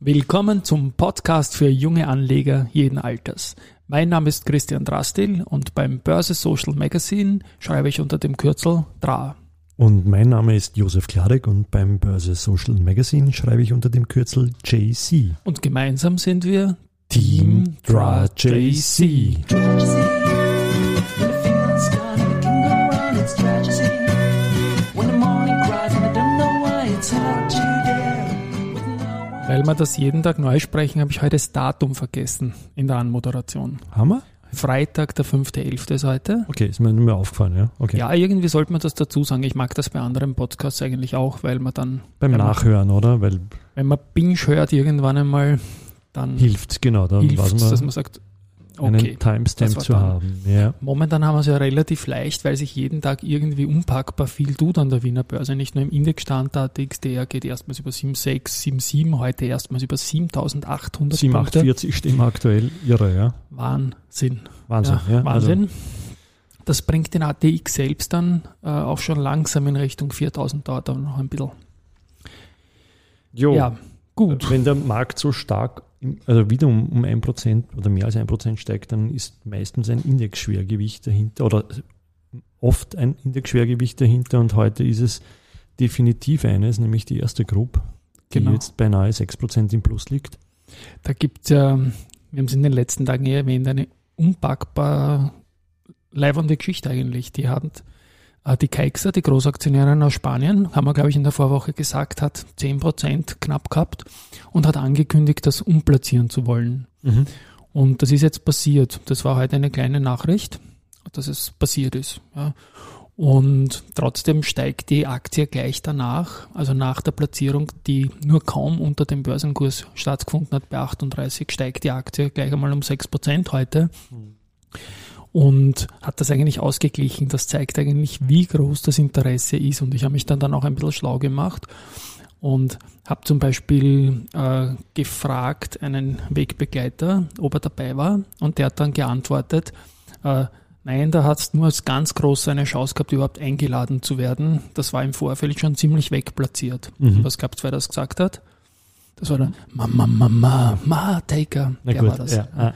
Willkommen zum Podcast für junge Anleger jeden Alters. Mein Name ist Christian Drastil und beim Börse Social Magazine schreibe ich unter dem Kürzel DRA. Und mein Name ist Josef Klarek und beim Börse Social Magazine schreibe ich unter dem Kürzel JC. Und gemeinsam sind wir Team DRA JC. Weil wir das jeden Tag neu sprechen, habe ich heute das Datum vergessen in der Anmoderation. Haben wir? Freitag, der 5.11. ist heute. Okay, ist mir nur mehr aufgefallen, ja? Okay. Ja, irgendwie sollte man das dazu sagen. Ich mag das bei anderen Podcasts eigentlich auch, weil man dann. Beim Nachhören, man, oder? Weil wenn man Binge hört irgendwann einmal, dann hilft genau, dann hilft man, dass man sagt, okay, einen Timestamp zu haben. Ja. Momentan haben wir es ja relativ leicht, weil sich jeden Tag irgendwie unpackbar viel tut an der Wiener Börse. Nicht nur im Indexstand, der XDR geht erstmals über 7,6, 7,7, heute erstmals über 7.800 Punkte. 47 Stimmen aktuell, irre, ja? Wahnsinn. Wahnsinn, Ja, ja? Wahnsinn. Also, das bringt den ATX selbst dann äh, auch schon langsam in Richtung 4000, dauert aber noch ein bisschen. jo, Ja, gut. wenn der Markt so stark, also wieder um, um 1% oder mehr als 1% steigt, dann ist meistens ein Indexschwergewicht dahinter oder oft ein Indexschwergewicht dahinter und heute ist es definitiv eines, nämlich die erste Gruppe, die Genau. jetzt beinahe 6% im Plus liegt. Da gibt es ja, wir haben es in den letzten Tagen eh erwähnt, eine unpackbar leibende Geschichte eigentlich. Die hat die Kaixa, die Großaktionärin aus Spanien, haben wir, glaube ich, in der Vorwoche gesagt, hat 10% knapp gehabt und hat angekündigt, das umplatzieren zu wollen. Und das ist jetzt passiert. Das war heute eine kleine Nachricht, dass es passiert ist. Ja. Und trotzdem steigt die Aktie gleich danach, also nach der Platzierung, die nur kaum unter dem Börsenkurs stattgefunden hat, bei 38, steigt die Aktie gleich einmal um 6% heute und hat das eigentlich ausgeglichen. Das zeigt eigentlich, wie groß das Interesse ist. Und ich habe mich dann, dann auch ein bisschen schlau gemacht und habe zum Beispiel äh, gefragt einen Wegbegleiter, ob er dabei war. Und der hat dann geantwortet, äh, nein, da hat es nur als ganz groß eine Chance gehabt, überhaupt eingeladen zu werden. Das war im Vorfeld schon ziemlich wegplatziert. Mhm. Was gab's, wer das gesagt hat? Das war der Mama, Mama, Ma Taker. Na der gut, war das. ja, ah,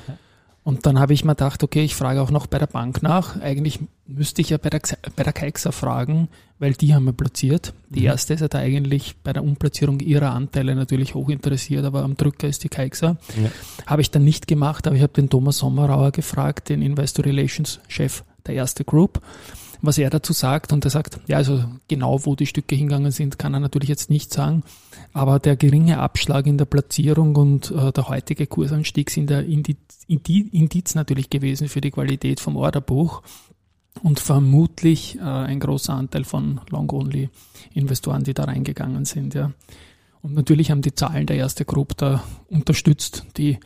Und dann habe ich mir gedacht, okay, ich frage auch noch bei der Bank nach. Eigentlich müsste ich ja bei der, bei der Kaixa fragen, weil die haben wir platziert. Die Mhm. erste ist ja da eigentlich bei der Umplatzierung ihrer Anteile natürlich hoch interessiert, aber am Drücker ist die Kaixa. ja. Habe ich dann nicht gemacht, aber ich habe den Thomas Sommerauer gefragt, den Investor Relations Chef der erste Group, was er dazu sagt. Und er sagt, ja, also genau wo die Stücke hingegangen sind, kann er natürlich jetzt nicht sagen. Aber der geringe Abschlag in der Platzierung und äh, der heutige Kursanstieg sind der Indiz, Indi- Indiz natürlich gewesen für die Qualität vom Orderbuch und vermutlich äh, ein großer Anteil von Long-Only-Investoren, die da reingegangen sind. Ja. Und natürlich haben die Zahlen der erste Group da unterstützt, die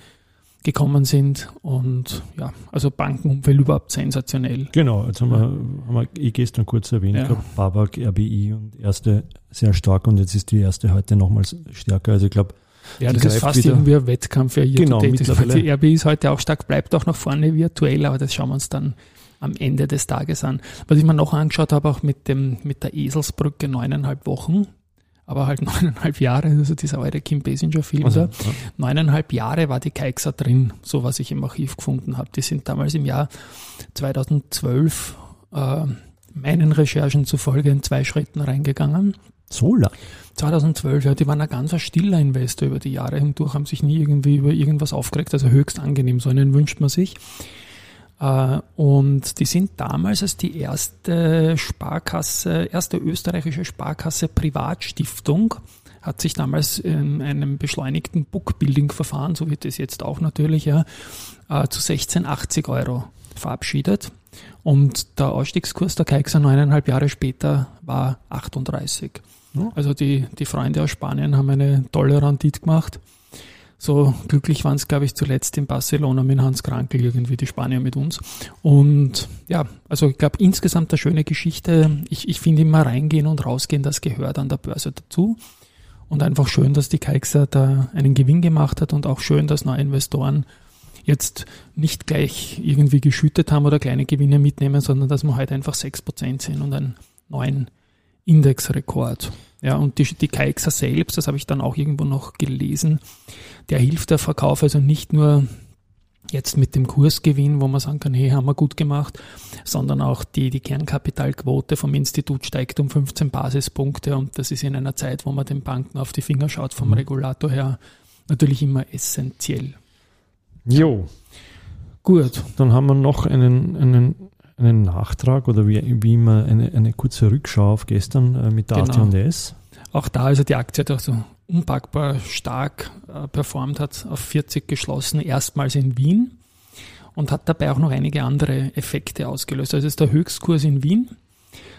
gekommen sind. Und ja, also Bankenumfeld überhaupt sensationell. Genau, jetzt haben wir, haben wir eh gestern kurz erwähnt Ja. gehabt, Babak, RBI und erste sehr stark und jetzt ist die erste heute nochmals stärker. Also ich glaube, Ja, das ist fast wieder- irgendwie ein Wettkampf für Genau, Year-to-Date. mittlerweile. Die RB ist heute auch stark, bleibt auch nach vorne virtuell, aber das schauen wir uns dann am Ende des Tages an. Was ich mir noch angeschaut habe, auch mit dem, mit der Eselsbrücke neuneinhalb Wochen, aber halt neuneinhalb Jahre, also dieser alte Kim Basinger-Film also, da. Neuneinhalb Jahre war die Kaixa drin, so was ich im Archiv gefunden habe. Die sind damals im Jahr 2012 äh, meinen Recherchen zufolge in zwei Schritten reingegangen. so lang. 2012, ja, die waren ein ganz stiller Investor über die Jahre hindurch, haben sich nie irgendwie über irgendwas aufgeregt, also höchst angenehm, so einen wünscht man sich. Äh, Und die sind damals als die erste Sparkasse, erste österreichische Sparkasse Privatstiftung, hat sich damals in einem beschleunigten Bookbuilding-Verfahren, so wird es jetzt auch natürlich, ja, äh, zu 16,80 Euro verabschiedet. Und der Ausstiegskurs der Kaixa neuneinhalb Jahre später war 38. Ja. Also die, die Freunde aus Spanien haben eine tolle Rendite gemacht. So glücklich waren es, glaube ich, zuletzt in Barcelona mit Hans Krankel, irgendwie die Spanier mit uns. Und ja, also ich glaube insgesamt eine schöne Geschichte. Ich, ich finde immer reingehen und rausgehen, das gehört an der Börse dazu. Und einfach schön, dass die Kaixa da einen Gewinn gemacht hat und auch schön, dass neue Investoren jetzt nicht gleich irgendwie geschüttet haben oder kleine Gewinne mitnehmen, sondern dass wir heute einfach 6% sind und einen neuen Indexrekord. Ja, und die, die KXA selbst, das habe ich dann auch irgendwo noch gelesen, der hilft der Verkauf also nicht nur jetzt mit dem Kursgewinn, wo man sagen kann, hey, haben wir gut gemacht, sondern auch die, die Kernkapitalquote vom Institut steigt um 15 Basispunkte und das ist in einer Zeit, wo man den Banken auf die Finger schaut, vom mhm. Regulator her natürlich immer essentiell. Jo. Gut. Dann haben wir noch einen, einen, einen Nachtrag oder wie, wie immer eine, eine kurze Rückschau auf gestern äh, mit der genau. AT&S. Auch da also die Aktie hat auch so unpackbar stark äh, performt hat, auf 40 geschlossen, erstmals in Wien und hat dabei auch noch einige andere Effekte ausgelöst. Also es ist der Höchstkurs in Wien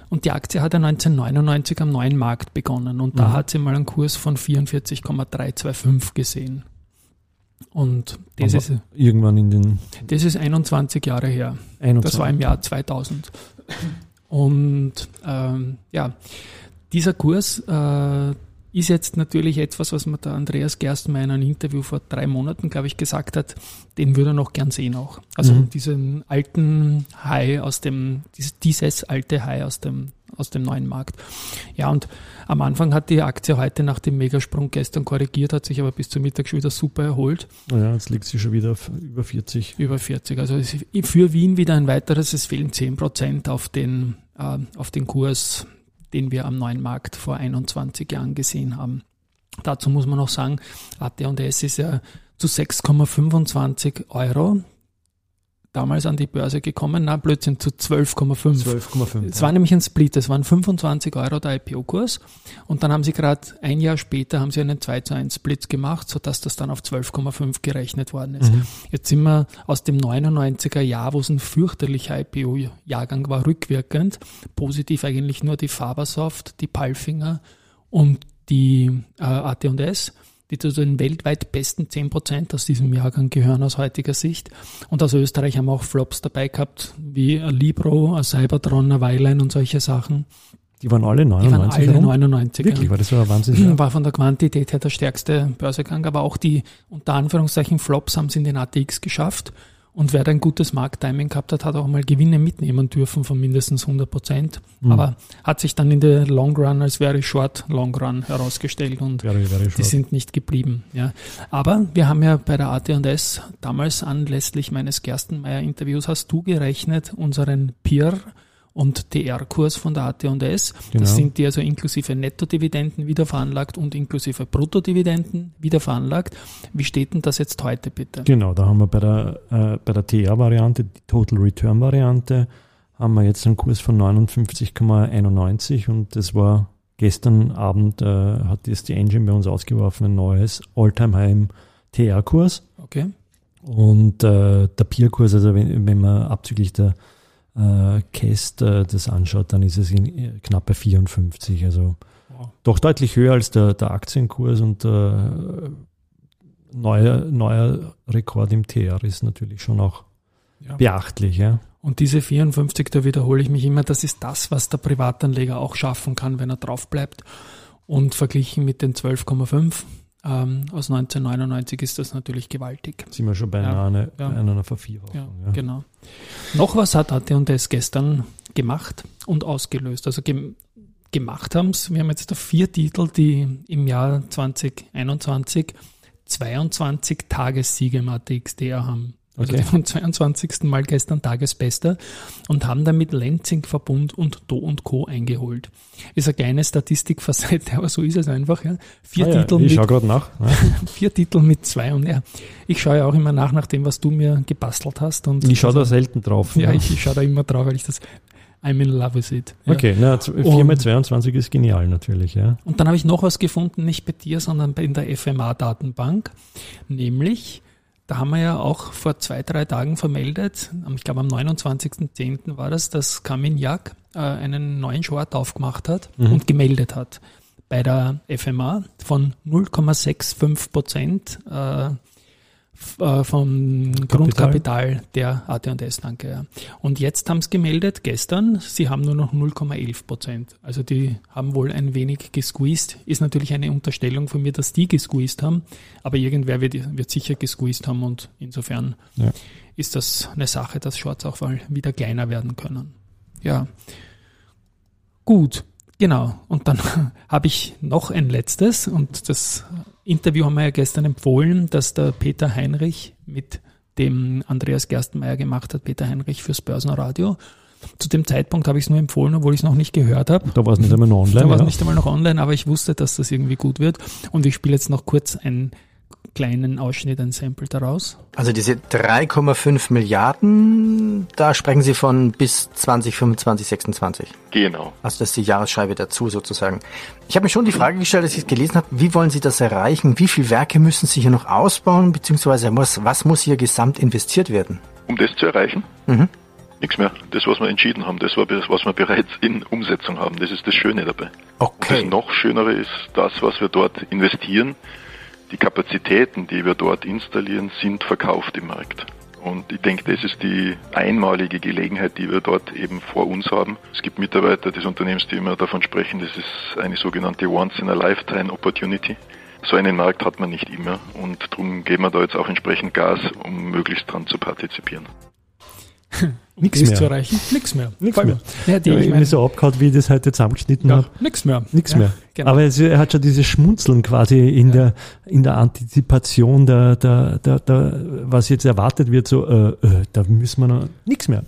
und die Aktie hat ja 1999 am neuen Markt begonnen und mhm. da hat sie mal einen Kurs von 44,325 gesehen. Und das Aber ist irgendwann in den. Das ist 21 Jahre her. 21. Das war im Jahr 2000. Und ähm, ja, dieser Kurs, äh, ist jetzt natürlich etwas, was mir der Andreas Gerstenmeier in einem Interview vor drei Monaten, glaube ich, gesagt hat, den würde er noch gern sehen auch. Also mhm. diesen alten High aus dem, dieses, alte High aus dem, aus dem neuen Markt. Ja, und am Anfang hat die Aktie heute nach dem Megasprung gestern korrigiert, hat sich aber bis zum Mittag schon wieder super erholt. Ja, jetzt liegt sie schon wieder auf über 40. Über 40. Also für Wien wieder ein weiteres, es fehlen 10 Prozent auf den, äh, auf den Kurs den wir am neuen Markt vor 21 Jahren gesehen haben. Dazu muss man noch sagen, AT&S ist ja zu 6,25 Euro damals an die Börse gekommen, na Blödsinn, zu 12,5. 12,5. Es war nämlich ein Split, es waren 25 Euro der IPO-Kurs und dann haben sie gerade ein Jahr später haben sie einen 2 zu 1 Split gemacht, sodass das dann auf 12,5 gerechnet worden ist. Mhm. Jetzt sind wir aus dem 99er Jahr, wo es ein fürchterlicher IPO-Jahrgang war, rückwirkend, positiv eigentlich nur die Fabersoft, die Palfinger und die äh, AT&S die zu den weltweit besten 10% aus diesem Jahrgang gehören aus heutiger Sicht. Und aus Österreich haben wir auch Flops dabei gehabt, wie Libro, Cybertron, Weilein und solche Sachen. Die waren alle 99? Die waren alle 99. Wirklich, war das war Wahnsinn. War von der Quantität her der stärkste Börsegang, aber auch die unter Anführungszeichen Flops haben es in den ATX geschafft. Und wer ein gutes Markttiming gehabt hat, hat auch mal Gewinne mitnehmen dürfen von mindestens 100 Prozent. Mhm. Aber hat sich dann in der Long Run als very short Long Run herausgestellt und very, very die sind nicht geblieben. Ja. Aber wir haben ja bei der AT&S damals anlässlich meines Gerstenmeier-Interviews hast du gerechnet, unseren Peer und TR-Kurs von der AT&S. Genau. Das sind die also inklusive Nettodividenden wieder veranlagt und inklusive Bruttodividenden wieder veranlagt. Wie steht denn das jetzt heute bitte? Genau, da haben wir bei der, äh, bei der TR-Variante, die Total Return-Variante, haben wir jetzt einen Kurs von 59,91 und das war gestern Abend, äh, hat jetzt die Engine bei uns ausgeworfen, ein neues All-Time-High im TR-Kurs. Okay. Und äh, der Peer-Kurs, also wenn, wenn man abzüglich der äh, Cast äh, das anschaut, dann ist es in, knapp bei 54. Also wow. doch deutlich höher als der, der Aktienkurs und äh, neuer, neuer Rekord im TR ist natürlich schon auch ja. beachtlich. Ja. Und diese 54, da wiederhole ich mich immer, das ist das, was der Privatanleger auch schaffen kann, wenn er drauf bleibt. Und verglichen mit den 12,5 ähm, aus 1999 ist das natürlich gewaltig. Sind wir schon bei, ja, einer, ja. bei einer Vervierfachung. Ja, ja, genau. Noch was hat AT&S gestern gemacht und ausgelöst. Also gem gemacht haben es. Wir haben jetzt da vier Titel, die im Jahr 2021 22 Tagessiege im ATXDR haben. Also okay. vom 22. Mal gestern Tagesbester und haben damit Lenzing Verbund und Do und Co. eingeholt. Ist eine kleine Statistik Seite, aber so ist es einfach. Ja. Vier ah, Titel ja, ich schaue gerade nach. Ja. vier Titel mit zwei und ja, ich schaue ja auch immer nach, nach dem, was du mir gebastelt hast. Und ich schaue also, da selten drauf. Ja, ich, ich schaue da immer drauf, weil ich das I'm in love with it. Ja. Okay, na, 4 mal 22 ist genial natürlich, ja. Und dann habe ich noch was gefunden, nicht bei dir, sondern in der FMA-Datenbank, nämlich da haben wir ja auch vor zwei, drei Tagen vermeldet, ich glaube am 29.10. war das, dass Kaminjak äh, einen neuen Short aufgemacht hat mhm. und gemeldet hat bei der FMA von 0,65 Prozent äh, äh, vom Kapital. Grundkapital der AT&S, danke. Ja. Und jetzt haben sie gemeldet, gestern, sie haben nur noch 0,11 Prozent. Also die haben wohl ein wenig gesqueezed. Ist natürlich eine Unterstellung von mir, dass die gesqueezed haben, aber irgendwer wird, wird sicher gesqueezed haben und insofern ja. ist das eine Sache, dass Shorts auch mal wieder kleiner werden können. Ja. Gut. Genau. Und dann habe ich noch ein letztes und das Interview haben wir ja gestern empfohlen, dass der Peter Heinrich mit dem Andreas Gerstenmeier gemacht hat, Peter Heinrich fürs Börsenradio. Zu dem Zeitpunkt habe ich es nur empfohlen, obwohl ich es noch nicht gehört habe. Da war es nicht einmal noch online. Da war es ja. nicht einmal noch online, aber ich wusste, dass das irgendwie gut wird. Und ich spiele jetzt noch kurz ein kleinen Ausschnitt, ein Sample daraus. Also diese 3,5 Milliarden, da sprechen Sie von bis 2025, 26. Genau. Also das ist die Jahresscheibe dazu sozusagen. Ich habe mir schon die Frage gestellt, als ich es gelesen habe, wie wollen Sie das erreichen? Wie viele Werke müssen Sie hier noch ausbauen? Beziehungsweise was, was muss hier gesamt investiert werden? Um das zu erreichen? Mhm. Nichts mehr. Das, was wir entschieden haben, das war das, was wir bereits in Umsetzung haben. Das ist das Schöne dabei. Und Okay. das noch Schönere ist das, was wir dort investieren. Die Kapazitäten, die wir dort installieren, sind verkauft im Markt. Und ich denke, das ist die einmalige Gelegenheit, die wir dort eben vor uns haben. Es gibt Mitarbeiter des Unternehmens, die immer davon sprechen, das ist eine sogenannte Once-in-a-Lifetime-Opportunity. So einen Markt hat man nicht immer und darum geben wir da jetzt auch entsprechend Gas, um möglichst dran zu partizipieren. Dies mehr. zu erreichen. Nix mehr. Voll mehr. Ja, die, Ja, ich ich mein, mir so abgehauen, wie ich das heute zusammengeschnitten ja, habe. nix mehr. Nichts ja, mehr. Genau. Aber es, er hat schon dieses Schmunzeln quasi in der in der Antizipation der, der, der, der was jetzt erwartet wird, so äh, äh, da müssen wir noch nichts mehr.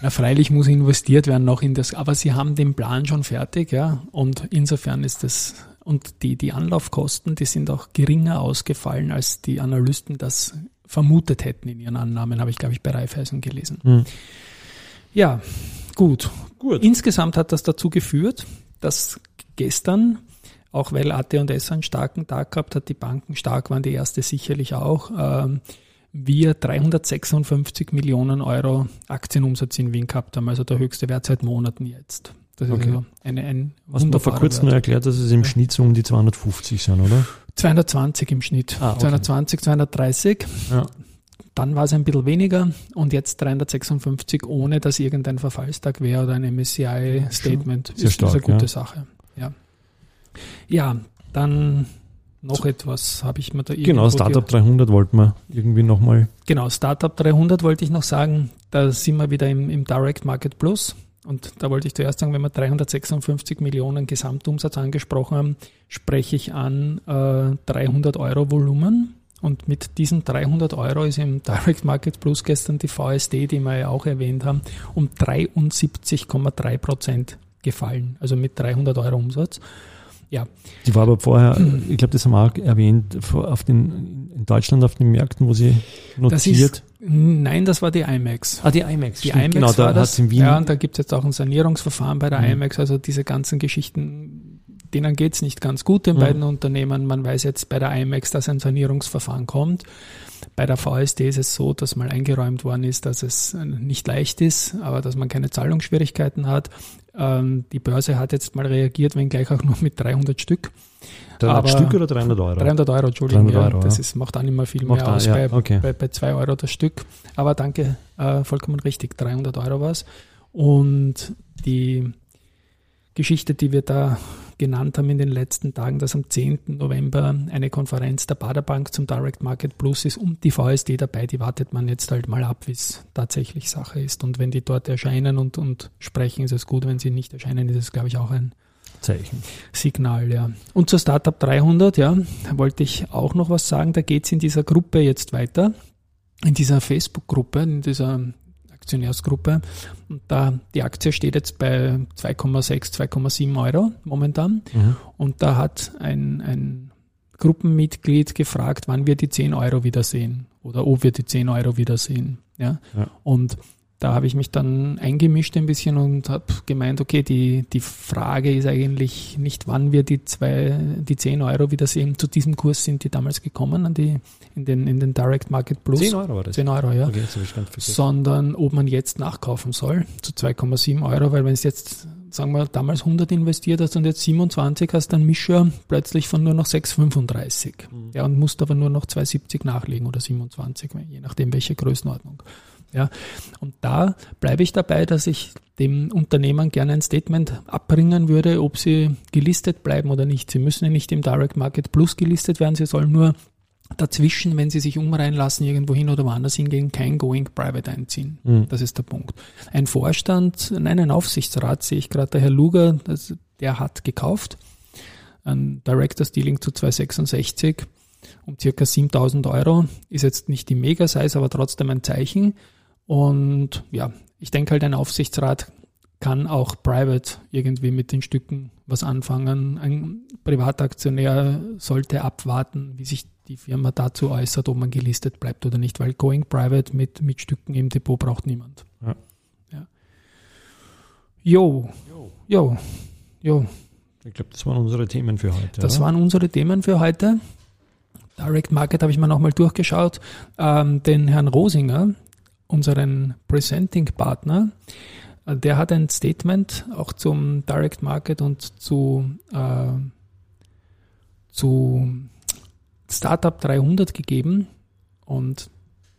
Na, freilich muss investiert werden noch in das, aber sie haben den Plan schon fertig, ja. Und insofern ist das, und die, die Anlaufkosten, die sind auch geringer ausgefallen, als die Analysten das vermutet hätten in ihren Annahmen, habe ich, glaube ich, bei Raiffeisen gelesen. Hm. Ja, gut. Gut. Insgesamt hat das dazu geführt, dass gestern, auch weil AT&S einen starken Tag gehabt hat, die Banken stark waren, die erste sicherlich auch, ähm, wir 356 Millionen Euro Aktienumsatz in Wien gehabt haben, also der höchste Wert seit Monaten jetzt. Das ist Okay. also eine, ein Hast du vor kurzem Wert. erklärt, dass es im Schnitt so um die 250 sind, oder? 220 im Schnitt. Ah, okay. 220, 230. Ja. Dann war es ein bisschen weniger und jetzt 356, ohne dass irgendein Verfallstag wäre oder ein MSCI-Statement. Ist, stark, eine gute ja. Sache. Ja, ja dann noch etwas habe ich mir da Genau, irgendwo Startup 300 wollten wir irgendwie nochmal. Genau, Startup 300 wollte ich noch sagen, da sind wir wieder im, im Direct Market Plus. Und da wollte ich zuerst sagen, wenn wir 356 Millionen Gesamtumsatz angesprochen haben, spreche ich an äh, 300 Euro Volumen. Und mit diesen 300 Euro ist im Direct Market Plus gestern die VSD, die wir ja auch erwähnt haben, um 73,3 Prozent gefallen. Also mit 300 Euro Umsatz. Ja, Die war aber vorher, ich glaube, das haben wir auch erwähnt, auf den, in Deutschland auf den Märkten, wo sie das notiert. ist, nein, das war die IMAX. ah, die IMAX. Die stimmt, IMAX genau, da war hat das. in Wien. Ja, und da gibt es jetzt auch ein Sanierungsverfahren bei der Mhm. IMAX. Also diese ganzen Geschichten, denen geht es nicht ganz gut, den Mhm. beiden Unternehmen. Man weiß jetzt bei der IMAX, dass ein Sanierungsverfahren kommt. Bei der VSD ist es so, dass mal eingeräumt worden ist, dass es äh, nicht leicht ist, aber dass man keine Zahlungsschwierigkeiten hat. Ähm, die Börse hat jetzt mal reagiert, wenngleich auch nur mit 300 Stück. 300 aber- Stück oder 300 Euro? 300 Euro, Entschuldigung. 300 ja, Euro, das ja. ist, macht dann immer viel Macht mehr aus ja, bei, okay. bei, bei 2 Euro das Stück. Aber danke, äh, vollkommen richtig, 300 Euro war es. Und die Geschichte, die wir da genannt haben in den letzten Tagen, dass am 10. November eine Konferenz der Baderbank zum Direct Market Plus ist und die VSD dabei, die wartet man jetzt halt mal ab, wie es tatsächlich Sache ist. Und wenn die dort erscheinen und, und sprechen, ist es gut. Wenn sie nicht erscheinen, ist es, glaube ich, auch ein Zeichen. Signal, ja. Und zur Startup 300, ja, wollte ich auch noch was sagen. Da geht es in dieser Gruppe jetzt weiter, in dieser Facebook-Gruppe, in dieser Aktionärsgruppe. Und da die Aktie steht jetzt bei 2,6, 2,7 Euro momentan. Mhm. Und da hat ein, ein Gruppenmitglied gefragt, wann wir die 10 Euro wiedersehen oder ob wir die 10 Euro wiedersehen. Ja? Ja. Und da habe ich mich dann eingemischt ein bisschen und habe gemeint, okay, die, die Frage ist eigentlich nicht, wann wir die zwei, die 10 Euro wiedersehen. Zu diesem Kurs sind die damals gekommen, an die, in den, in den Direct Market Plus. 10 Euro war das. 10 Euro, ja Okay, das sondern ob man jetzt nachkaufen soll zu 2,7 Euro, weil wenn es jetzt, sagen wir, damals 100 investiert hast und jetzt 27 hast, dann Mischer plötzlich von nur noch 6,35. Ja, und musst aber nur noch 2,70 nachlegen oder 27, je nachdem welche Größenordnung. Ja, und da bleibe ich dabei, dass ich dem Unternehmern gerne ein Statement abbringen würde, ob sie gelistet bleiben oder nicht. Sie müssen ja nicht im Direct Market Plus gelistet werden, sie sollen nur dazwischen, wenn sie sich umreihen lassen, irgendwo hin oder woanders hingehen, kein Going Private einziehen. Mhm. Das ist der Punkt. Ein Vorstand, nein, ein Aufsichtsrat sehe ich gerade, der Herr Luger, das, der hat gekauft. Ein Director's Dealing zu 266 um circa 7000 Euro. Ist jetzt nicht die Mega-Size, aber trotzdem ein Zeichen. Und ja, ich denke halt, ein Aufsichtsrat kann auch private irgendwie mit den Stücken was anfangen. Ein Privataktionär sollte abwarten, wie sich die Firma dazu äußert, ob man gelistet bleibt oder nicht, weil going private mit, mit Stücken im Depot braucht niemand. Ja. ja. Jo, jo, jo. Ich glaube, das waren unsere Themen für heute. Das oder? waren unsere Themen für heute. Direct Market habe ich mir nochmal durchgeschaut. Ähm, den Herrn Rosinger, unseren Presenting-Partner, der hat ein Statement auch zum Direct Market und zu, äh, zu Startup 300 gegeben und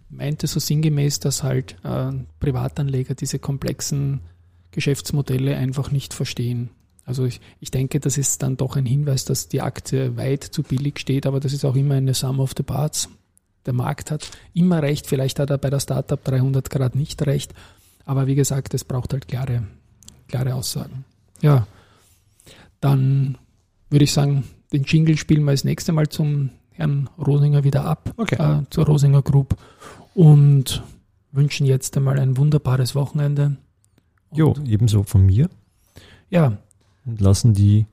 meinte so sinngemäß, dass halt äh, Privatanleger diese komplexen Geschäftsmodelle einfach nicht verstehen. Also ich, ich denke, das ist dann doch ein Hinweis, dass die Aktie weit zu billig steht, aber das ist auch immer eine Sum of the Parts. Der Markt hat immer recht, vielleicht hat er bei der Startup 300 Grad nicht recht, aber wie gesagt, es braucht halt klare, klare Aussagen. Ja, dann würde ich sagen, den Jingle spielen wir das nächste Mal zum Herrn Rosinger wieder ab, okay. äh, zur Rosinger Group und wünschen jetzt einmal ein wunderbares Wochenende. jo, ebenso von mir. Ja, und lassen die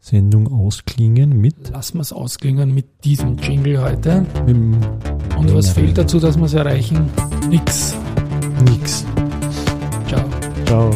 Sendung ausklingen mit. Lassen wir es ausklingen mit diesem Jingle heute. Und was fehlt dazu, dass wir es erreichen? Nix. Nix. Ciao. Ciao.